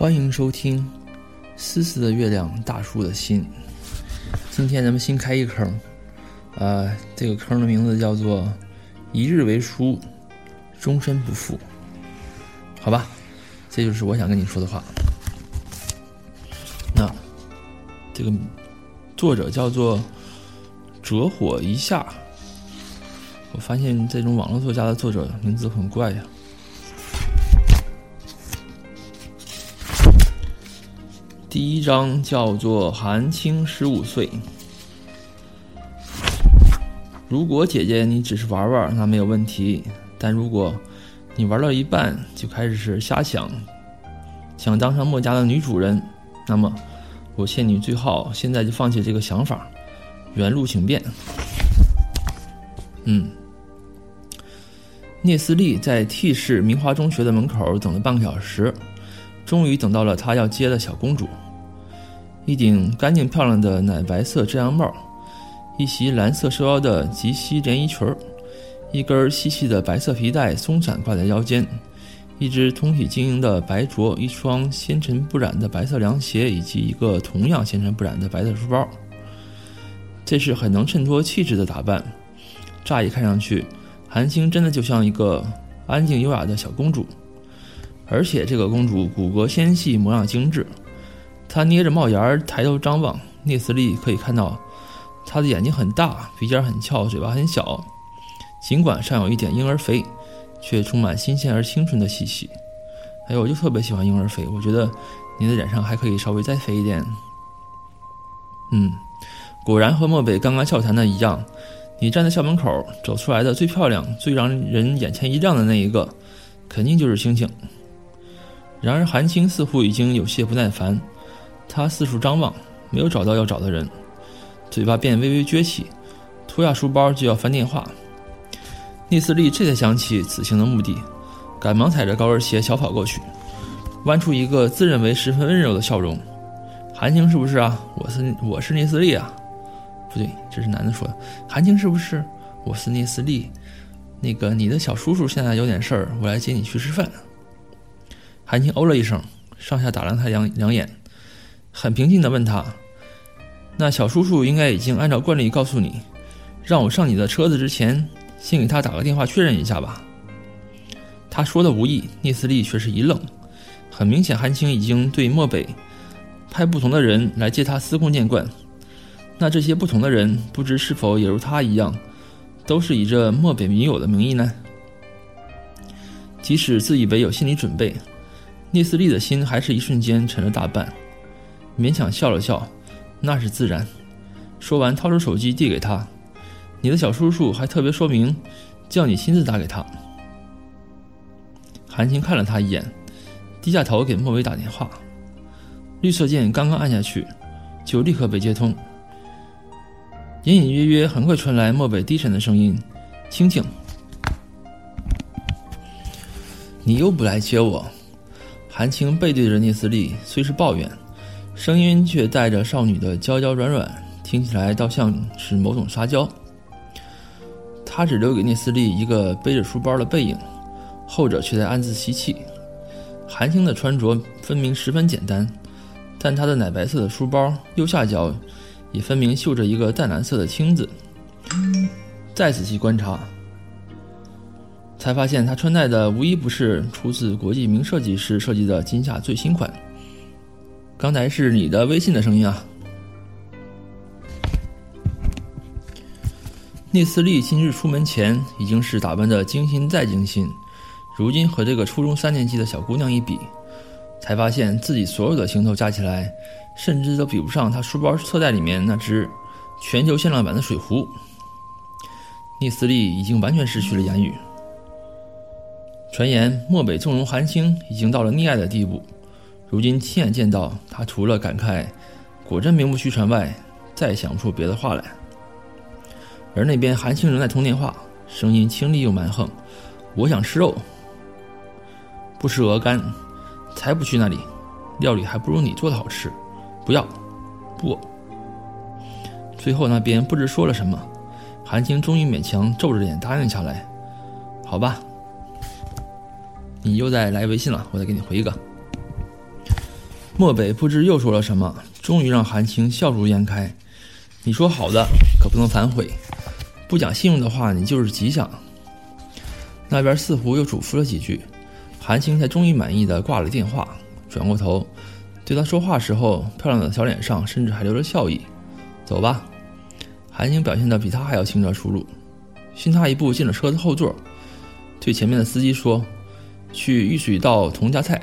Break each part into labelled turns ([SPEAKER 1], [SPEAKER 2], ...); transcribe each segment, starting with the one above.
[SPEAKER 1] 欢迎收听《思思的月亮，大叔的心》。今天咱们新开一坑，呃，这个坑的名字叫做“一日为书，终身不负”。好吧，这就是我想跟你说的话。那这个作者叫做“折火一下”。我发现这种网络作家的作者名字很怪呀。第一章叫做韩青十五岁。如果姐姐你只是玩玩，那没有问题；但如果你玩到一半就开始是瞎想，想当上墨家的女主人，那么我劝你最好现在就放弃这个想法。原路请便。嗯，聂斯利在 T 市明华中学的门口等了半个小时。终于等到了他要接的小公主，一顶干净漂亮的奶白色遮阳帽，一袭蓝色收腰的及膝连衣裙一根细细的白色皮带松散挂在腰间，一只通体晶莹的白镯，一双纤尘不染的白色凉鞋，以及一个同样纤尘不染的白色书包。这是很能衬托气质的打扮。乍一看上去，韩星真的就像一个安静优雅的小公主。而且这个公主骨骼纤细，模样精致。她捏着帽檐儿抬头张望，聂斯利可以看到，她的眼睛很大，鼻尖很翘，嘴巴很小。尽管尚有一点婴儿肥，却充满新鲜而清纯的气息。哎呦，我就特别喜欢婴儿肥，我觉得你的脸上还可以稍微再肥一点。嗯，果然和漠北刚刚笑谈的一样，你站在校门口走出来的最漂亮、最让人眼前一亮的那一个，肯定就是星星。然而，韩青似乎已经有些不耐烦，他四处张望，没有找到要找的人，嘴巴便微微撅起，脱下书包就要翻电话。聂斯利这才想起此行的目的，赶忙踩着高跟鞋小跑过去，弯出一个自认为十分温柔的笑容：“韩青是不是啊？我是我是聂斯利啊，不对，这是男的说的。韩青是不是？我是聂斯利。那个你的小叔叔现在有点事儿，我来接你去吃饭。”韩青哦了一声，上下打量他两两眼，很平静地问他：“那小叔叔应该已经按照惯例告诉你，让我上你的车子之前，先给他打个电话确认一下吧。”他说的无意，聂斯利却是一愣。很明显，韩青已经对漠北派不同的人来接他司空见惯。那这些不同的人，不知是否也如他一样，都是以这漠北女友的名义呢？即使自以为有心理准备。聂斯利的心还是一瞬间沉了大半，勉强笑了笑，那是自然。说完，掏出手机递给他：“你的小叔叔还特别说明，叫你亲自打给他。”韩青看了他一眼，低下头给莫伟打电话。绿色键刚刚按下去，就立刻被接通。隐隐约约，很快传来莫北低沉的声音：“青青，你又不来接我。”韩青背对着聂斯利，虽是抱怨，声音却带着少女的娇娇软软，听起来倒像是某种撒娇。他只留给聂斯利一个背着书包的背影，后者却在暗自吸气。韩青的穿着分明十分简单，但她的奶白色的书包右下角也分明绣着一个淡蓝色的青字。再仔细观察。才发现他穿戴的无一不是出自国际名设计师设计的今夏最新款。刚才是你的微信的声音啊！聂斯利今日出门前已经是打扮的精心再精心，如今和这个初中三年级的小姑娘一比，才发现自己所有的行头加起来，甚至都比不上她书包侧袋里面那只全球限量版的水壶。聂斯利已经完全失去了言语。传言漠北纵容韩青已经到了溺爱的地步，如今亲眼见到他，除了感慨果真名不虚传外，再想不出别的话来。而那边韩青仍在通电话，声音清丽又蛮横：“我想吃肉，不吃鹅肝，才不去那里，料理还不如你做的好吃。不要，不。”最后那边不知说了什么，韩青终于勉强皱着脸答应下来：“好吧。”你又在来微信了，我再给你回一个。漠北不知又说了什么，终于让韩青笑逐颜开。你说好的，可不能反悔。不讲信用的话，你就是吉祥。那边似乎又嘱咐了几句，韩青才终于满意的挂了电话，转过头，对他说话时候，漂亮的小脸上甚至还留着笑意。走吧。韩青表现的比他还要轻车熟路，迅他一步进了车子后座，对前面的司机说：“去玉水道童家菜。”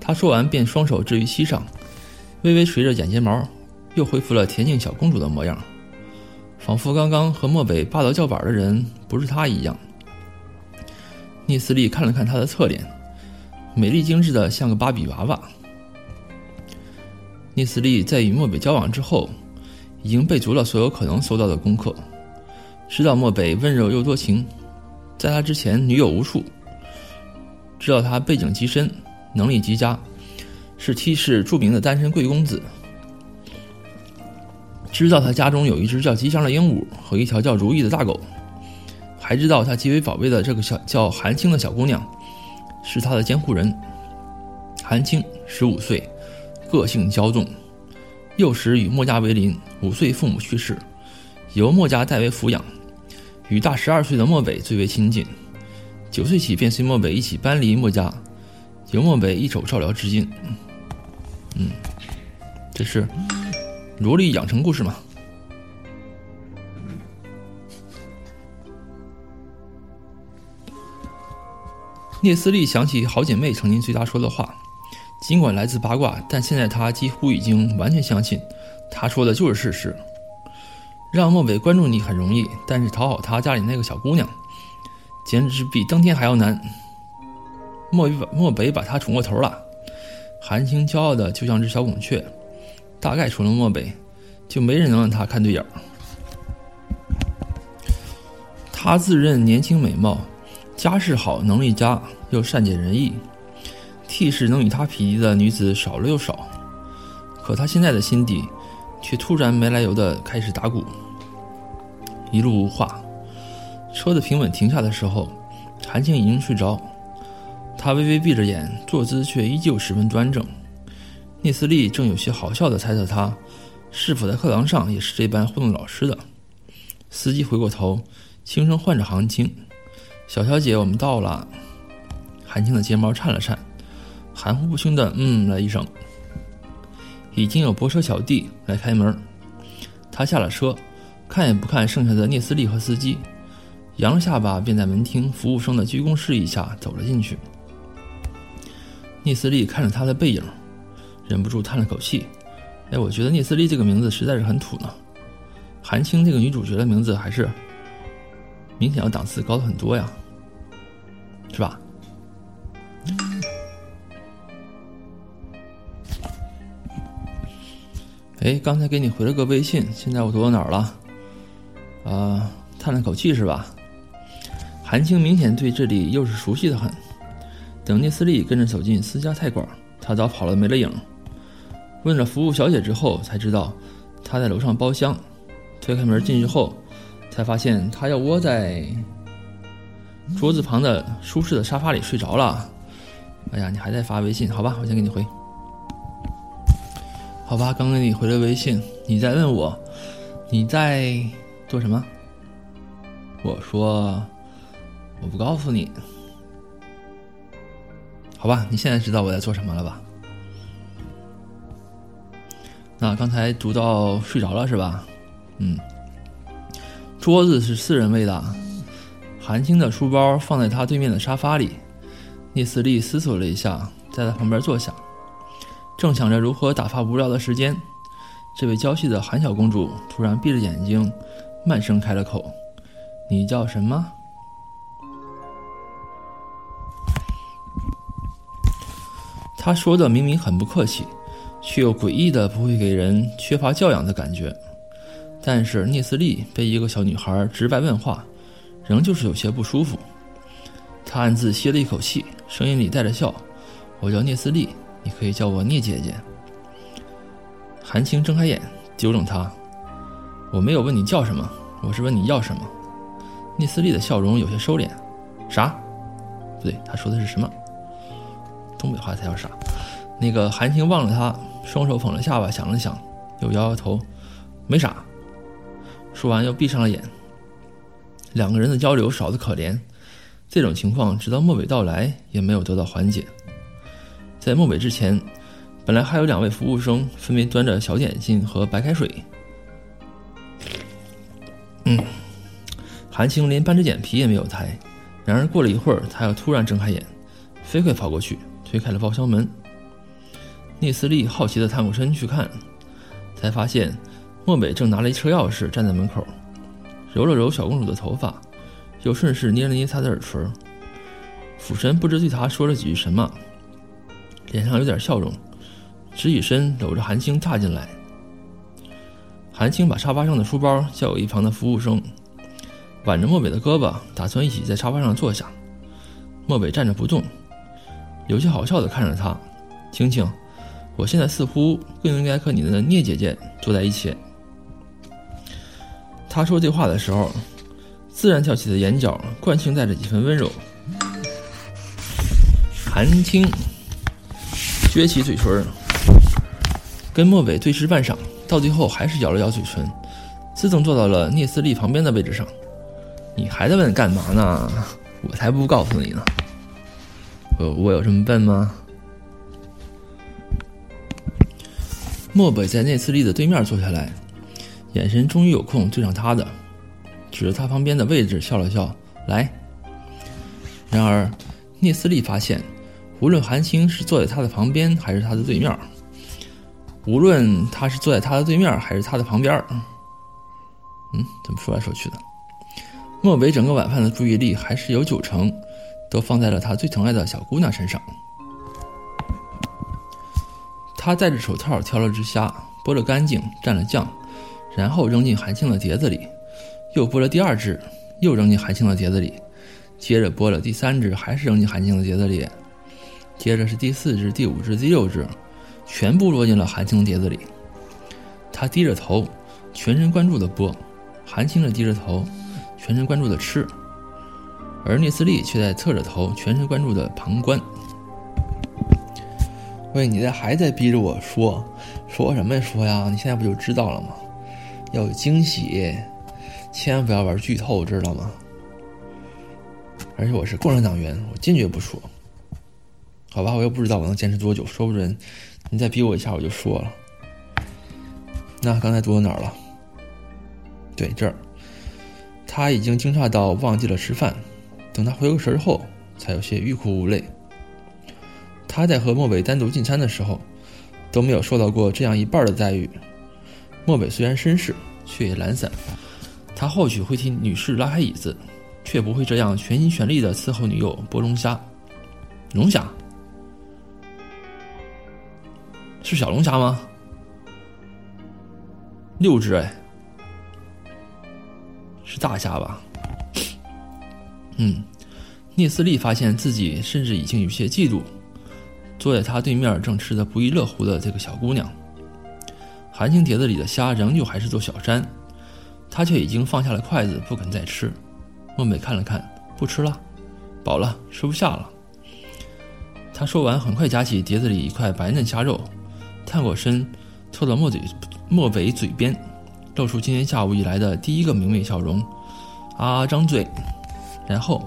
[SPEAKER 1] 他说完便双手置于膝上，微微垂着眼睫毛，又恢复了恬静小公主的模样，仿佛刚刚和漠北霸道叫板的人不是他一样。聂斯利看了看她的侧脸，美丽精致的像个芭比娃娃。聂斯利在与漠北交往之后。已经备足了所有可能搜到的功课，知道漠北温柔又多情，在他之前女友无数，知道他背景极深，能力极佳，是七世著名的单身贵公子，知道他家中有一只叫吉祥的鹦鹉和一条叫如意的大狗，还知道他极为宝贝的这个小叫韩青的小姑娘，是他的监护人。韩青十五岁，个性骄纵。幼时与墨家为邻，五岁父母去世，由墨家代为抚养，与大十二岁的墨北最为亲近。九岁起便随墨北一起搬离墨家，由墨北一手照料至今。嗯，这是萝莉养成故事嘛？聂斯利想起好姐妹曾经对他说的话。尽管来自八卦，但现在他几乎已经完全相信，他说的就是事实。让莫北关注你很容易，但是讨好他家里那个小姑娘，简直比登天还要难。莫北莫北把他宠过头了，韩青骄傲的就像只小孔雀，大概除了莫北，就没人能让他看对眼儿。他自认年轻美貌，家世好，能力佳，又善解人意。T 市能与他匹敌的女子少了又少，可他现在的心底，却突然没来由的开始打鼓。一路无话，车子平稳停下的时候，韩青已经睡着，他微微闭着眼，坐姿却依旧十分端正。聂斯利正有些好笑的猜测他，是否在课堂上也是这般糊弄老师的。司机回过头，轻声唤着韩青：“小小姐，我们到了。”韩青的睫毛颤了颤。含糊不清的嗯了一声，已经有泊车小弟来开门。他下了车，看也不看剩下的聂斯利和司机，扬了下巴，便在门厅服务生的鞠躬示意下走了进去。聂斯利看着他的背影，忍不住叹了口气：“哎，我觉得聂斯利这个名字实在是很土呢。韩青这个女主角的名字还是明显要档次高的很多呀，是吧？”哎，刚才给你回了个微信，现在我躲到哪儿了？啊，叹了口气是吧？韩青明显对这里又是熟悉的很。等聂斯利跟着走进私家菜馆，他早跑了没了影。问了服务小姐之后，才知道他在楼上包厢。推开门进去后，才发现他要窝在桌子旁的舒适的沙发里睡着了。哎呀，你还在发微信？好吧，我先给你回。好吧，刚给你回了微信，你在问我，你在做什么？我说我不告诉你。好吧，你现在知道我在做什么了吧？那刚才读到睡着了是吧？嗯。桌子是四人位的，韩青的书包放在他对面的沙发里，聂斯利思索了一下，在他旁边坐下。正想着如何打发无聊的时间，这位娇气的韩小公主突然闭着眼睛，慢声开了口：“你叫什么？”他说的明明很不客气，却又诡异的不会给人缺乏教养的感觉。但是聂斯利被一个小女孩直白问话，仍旧是有些不舒服。他暗自吸了一口气，声音里带着笑：“我叫聂斯利。”你可以叫我聂姐姐。韩青睁开眼，纠正他：“我没有问你叫什么，我是问你要什么。”聂斯利的笑容有些收敛。啥？不对，他说的是什么？东北话才叫傻？那个韩青望着他，双手捧着下巴，想了想，又摇摇头，没啥。说完又闭上了眼。两个人的交流少得可怜，这种情况直到末尾到来也没有得到缓解。在末尾之前，本来还有两位服务生分别端着小点心和白开水。嗯，韩青连半只眼皮也没有抬。然而过了一会儿，他又突然睁开眼，飞快跑过去推开了包厢门。聂斯利好奇地探过身去看，才发现莫北正拿了一车钥匙站在门口。揉了揉小公主的头发，又顺势捏了捏她的耳垂。俯身不知对她说了几句什么，脸上有点笑容，直起身搂着韩青踏进来。韩青把沙发上的书包交给一旁的服务生，挽着莫北的胳膊，打算一起在沙发上坐下。莫北站着不动，有些好笑的看着他：“青青，我现在似乎更应该和你的聂姐姐坐在一起。”他说这话的时候，自然翘起的眼角，惯性带着几分温柔。韩青撅起嘴唇，跟莫北对视半晌，到最后还是咬了咬嘴唇，自动坐到了聂斯利旁边的位置上。你还在问干嘛呢？我才不告诉你呢。我我有这么笨吗？莫北在聂斯利的对面坐下来。眼神终于有空对上他的，指着他旁边的位置笑了笑，来。然而，聂斯利发现，无论韩青是坐在他的旁边还是他的对面，无论他是坐在他的对面还是他的旁边，嗯，怎么说来说去的？莫北整个晚饭的注意力还是有九成都放在了他最疼爱的小姑娘身上。他戴着手套挑了只虾，剥了干净，蘸了酱。然后扔进韩青的碟子里，又剥了第二只，又扔进韩青的碟子里，接着剥了第三只，还是扔进韩青的碟子里，接着是第四只、第五只、第六只，全部落进了韩青碟子里。他低着头，全神贯注地剥；韩青的低着头，全神贯注地吃；而聂斯利却在侧着头，全神贯注的旁观。喂，你这还在逼着我说，说什么呀？说呀！你现在不就知道了吗？要有惊喜，千万不要玩剧透，知道吗？而且我是共产党员，我坚决不说。好吧，我又不知道我能坚持多久，说不准你再逼我一下，我就说了。那刚才读到哪儿了？对，这儿。他已经惊诧到忘记了吃饭，等他回过神后，才有些欲哭无泪。他在和莫北单独进餐的时候，都没有受到过这样一半的待遇。莫北虽然绅士，却也懒散。他或许会替女士拉开椅子，却不会这样全心全力的伺候女友剥龙虾。龙虾是小龙虾吗？六只哎，是大虾吧？嗯，聂斯利发现自己甚至已经有些嫉妒坐在他对面正吃的不亦乐乎的这个小姑娘。韩青碟子里的虾仍旧还是座小山，他却已经放下了筷子，不肯再吃。孟北看了看，不吃了，饱了，吃不下了。他说完，很快夹起碟子里一块白嫩虾肉，探过身，凑到莫嘴莫北嘴边，露出今天下午以来的第一个明媚笑容，啊，张嘴。然后，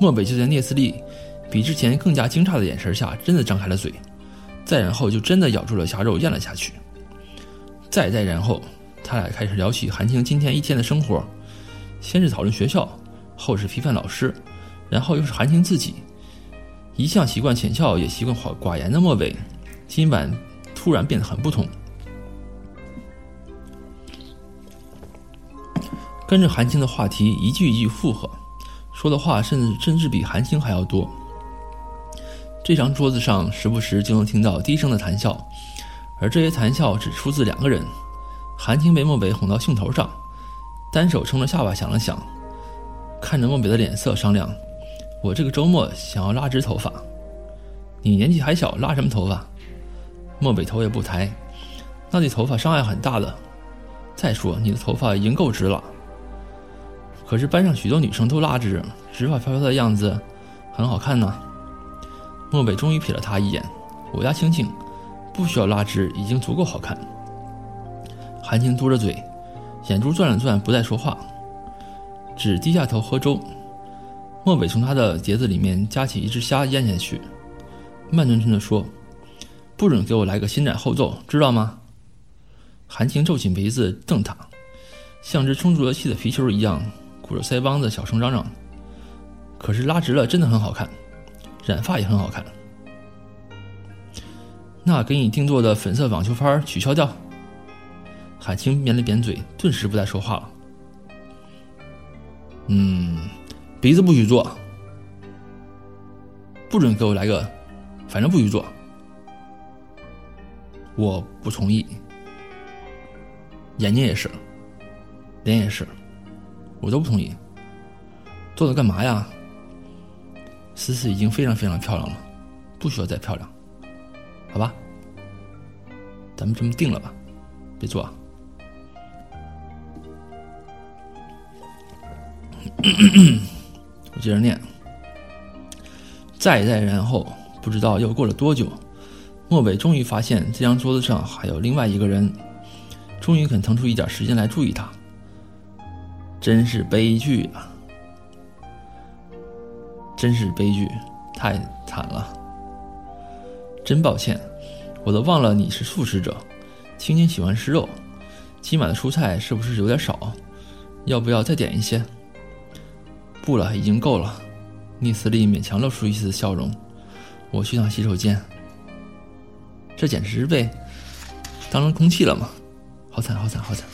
[SPEAKER 1] 莫北就在聂斯利比之前更加惊诧的眼神下，真的张开了嘴，再然后就真的咬住了虾肉，咽了下去。再再然后，他俩开始聊起韩青今天一天的生活，先是讨论学校，后是批判老师，然后又是韩青自己。一向习惯浅笑也习惯寡寡言的莫北，今晚突然变得很不同。跟着韩青的话题一句一句附和，说的话甚至甚至比韩青还要多。这张桌子上时不时就能听到低声的谈笑。而这些谈笑只出自两个人，韩青被莫北哄到兴头上，单手撑着下巴想了想，看着莫北的脸色商量：“我这个周末想要拉直头发，你年纪还小，拉什么头发？”莫北头也不抬：“那对头发伤害很大的。再说你的头发已经够直了，可是班上许多女生都拉直，直发飘飘的样子很好看呢。”莫北终于瞥了他一眼，我家青青不需要拉直，已经足够好看。韩青嘟着嘴，眼珠转了转，不再说话，只低下头喝粥。莫北从他的碟子里面夹起一只虾咽下去，慢吞吞地说：“不准给我来个先斩后奏，知道吗？”韩青皱起眉子瞪他，像只充足了气的皮球一样，鼓着腮帮子小声嚷嚷：“可是拉直了真的很好看，染发也很好看。”那给你定做的粉色网球拍取消掉。海清扁了扁嘴，顿时不再说话了。嗯，鼻子不许做，不准给我来个，反正不许做。我不同意。眼睛也是，脸也是，我都不同意。坐着干嘛呀？思思已经非常非常漂亮了，不需要再漂亮。好吧，咱们这么定了吧，别坐、啊。我接着念。再再然后，不知道又过了多久，莫北终于发现这张桌子上还有另外一个人，终于肯腾出一点时间来注意他。真是悲剧啊！真是悲剧，太惨了。真抱歉，我都忘了你是素食者。青青喜欢吃肉，今晚的蔬菜是不是有点少？要不要再点一些？不了，已经够了。聂斯利勉强露出一丝笑容。我去趟洗手间。这简直是被当成空气了吗？好惨，好惨，好惨。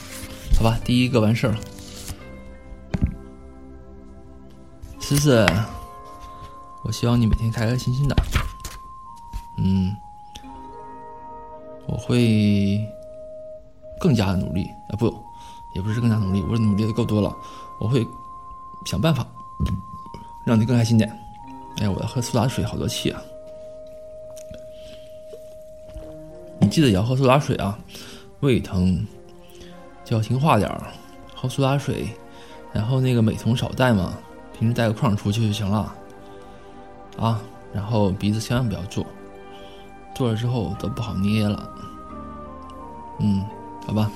[SPEAKER 1] 好吧，第一个完事儿了。思思，我希望你每天开开心心的。嗯，我会更加努力啊！不，也不是更加努力，我努力的够多了。我会想办法让你更开心点。哎，我要喝苏打水，好多气啊！你记得也要喝苏打水啊！胃疼就要听话点儿，喝苏打水，然后那个美瞳少戴嘛，平时带个框出去就行了啊。然后鼻子千万不要做。做了之后都不好捏了，嗯，好吧，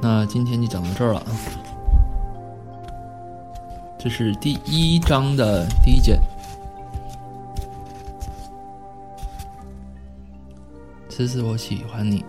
[SPEAKER 1] 那今天就讲到这儿了啊。这是第一章的第一节。思思，我喜欢你。